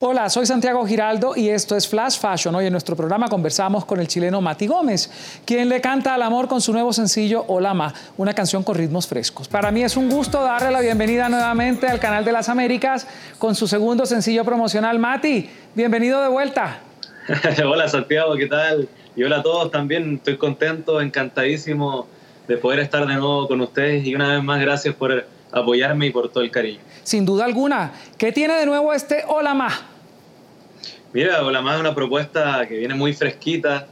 Hola, soy Santiago Giraldo y esto es Flash Fashion. Hoy en nuestro programa conversamos con el chileno Mati Gómez, quien le canta al amor con su nuevo sencillo Hola Ma, una canción con ritmos frescos. Para mí es un gusto darle la bienvenida nuevamente al canal de las Américas con su segundo sencillo promocional. Mati, bienvenido de vuelta. hola Santiago, ¿qué tal? Y hola a todos también, estoy contento, encantadísimo de poder estar de nuevo con ustedes y una vez más gracias por apoyarme y por todo el cariño. Sin duda alguna. ¿Qué tiene de nuevo este Hola Ma? Mira, Hola Ma es una propuesta que viene muy fresquita.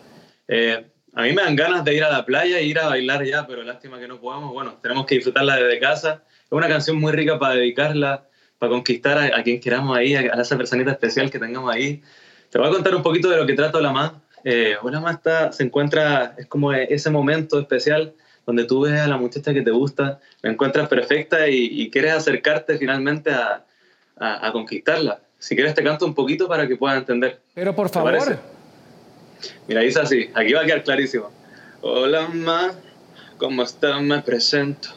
Eh, a mí me dan ganas de ir a la playa e ir a bailar ya, pero lástima que no podamos. Bueno, tenemos que disfrutarla desde casa. Es una canción muy rica para dedicarla, para conquistar a, quien queramos ahí, a, esa personita especial que tengamos ahí. Te voy a contar un poquito de lo que trata. Eh, Hola Ma está, se encuentra, es como ese momento especial donde tú ves a la muchacha que te gusta, la encuentras perfecta y, quieres acercarte finalmente a, conquistarla. Si quieres te canto un poquito para que puedas entender. Pero por favor. Mira, dice así, aquí va a quedar clarísimo. Hola, ma, ¿cómo estás? Me presento.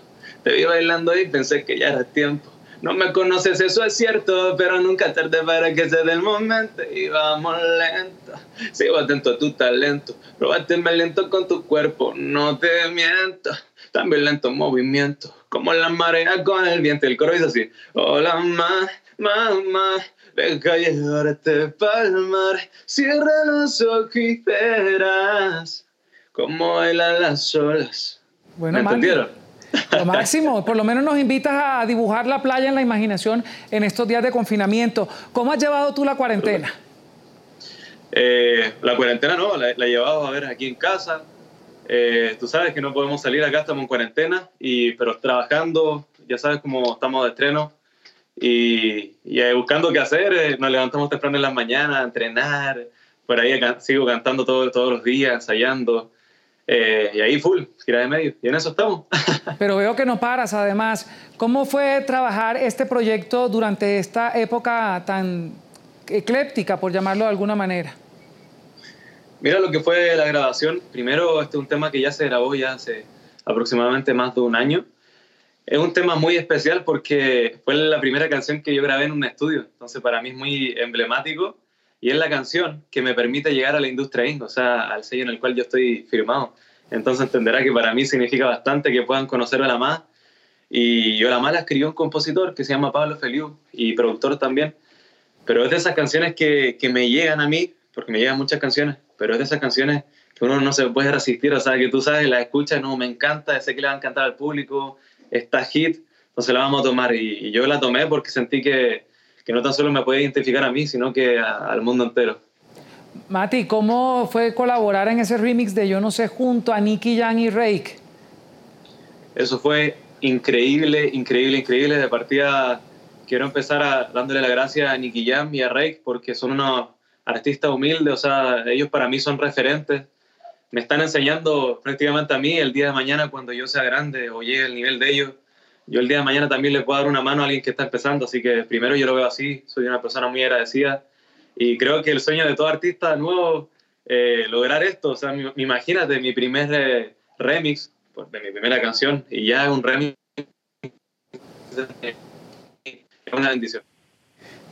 Te vi bailando y pensé que ya era tiempo. No me conoces, eso es cierto, pero nunca tarde para que se dé el momento y vamos lento. Sigo atento a tu talento, probáteme lento con tu cuerpo, no te miento. También lento movimiento, como la marea con el viento. El coro dice así: Hola, ma, mamá, deja llevarte pa'l mar. Cierra los ojos y verás cómo bailan las olas. Bueno, ¿Me entendieron? Lo máximo, por lo menos nos invitas a dibujar la playa en la imaginación en estos días de confinamiento. ¿Cómo has llevado tú la cuarentena? Eh, la cuarentena no, la, he llevado a ver aquí en casa. Eh, tú sabes que no podemos salir acá, estamos en cuarentena, y, pero trabajando, ya sabes cómo estamos de estreno, y, y buscando qué hacer, nos levantamos temprano en las mañanas a entrenar, por ahí sigo cantando todo, todos los días, ensayando. Eh, y ahí full, gira de medio. Y en eso estamos. Pero veo que no paras, además. ¿Cómo fue trabajar este proyecto durante esta época tan ecléptica, por llamarlo de alguna manera? Mira lo que fue la grabación. Primero, este es un tema que ya se grabó ya hace aproximadamente más de un año. Es un tema muy especial porque fue la primera canción que yo grabé en un estudio. Entonces, para mí es muy emblemático y es la canción que me permite llegar a la industria indie, o sea, al sello en el cual yo estoy firmado. Entonces entenderá que para mí significa bastante que puedan conocer a la más. Y yo la más la escribió un compositor que se llama Pablo Feliu y productor también. Pero es de esas canciones que, que me llegan a mí, porque me llegan muchas canciones, pero es de esas canciones que uno no se puede resistir, o sea, que tú sabes, la escuchas, no, me encanta, sé que le va a encantar al público, está hit, entonces la vamos a tomar. Y, y yo la tomé porque sentí que, que no tan solo me puede identificar a mí, sino que al mundo entero. Mati, ¿cómo fue colaborar en ese remix de Yo no sé junto a Nicky Jam y Rake? Eso fue increíble, increíble, increíble. De partida quiero empezar dándole la gracia a Nicky Jam y a Rake porque son unos artistas humildes, o sea, ellos para mí son referentes. Me están enseñando prácticamente a mí el día de mañana cuando yo sea grande o llegue al nivel de ellos. Yo el día de mañana también le puedo dar una mano a alguien que está empezando, así que primero yo lo veo así, soy una persona muy agradecida. Y creo que el sueño de todo artista nuevo, eh, lograr esto, o sea, imagínate mi primer eh, remix pues, de mi primera canción y ya es un remix, es una bendición.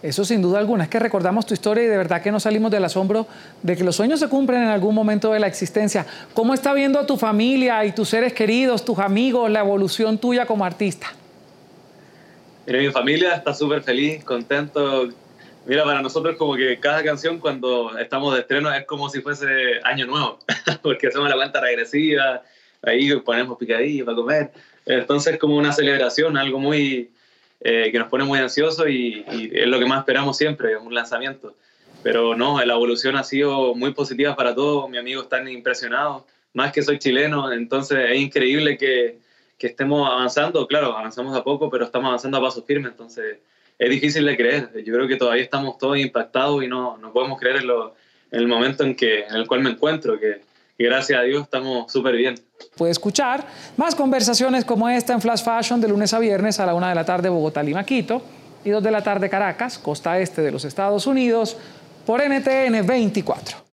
Eso sin duda alguna, es que recordamos tu historia y de verdad que no salimos del asombro de que los sueños se cumplen en algún momento de la existencia. ¿Cómo está viendo a tu familia y tus seres queridos, tus amigos, la evolución tuya como artista? Mira, mi familia está súper feliz, contento. Mira, para nosotros como que cada canción cuando estamos de estreno es como si fuese año nuevo, porque hacemos la cuenta regresiva, ahí ponemos picadillo para comer. Entonces como una celebración, algo muy eh, que nos pone muy ansiosos y, es lo que más esperamos siempre, un lanzamiento. Pero no, la evolución ha sido muy positiva para todos, mis amigos están impresionados, más que soy chileno, entonces es increíble que, que estemos avanzando, claro, avanzamos a poco, pero estamos avanzando a pasos firmes, entonces es difícil de creer, yo creo que todavía estamos todos impactados y no, no podemos creer en, lo, en el momento en, que, en el cual me encuentro, que gracias a Dios estamos súper bien. Puede escuchar más conversaciones como esta en Flash Fashion de lunes a viernes a la una de la tarde Bogotá, Lima, Quito y dos de la tarde Caracas, costa este de los Estados Unidos, por NTN 24.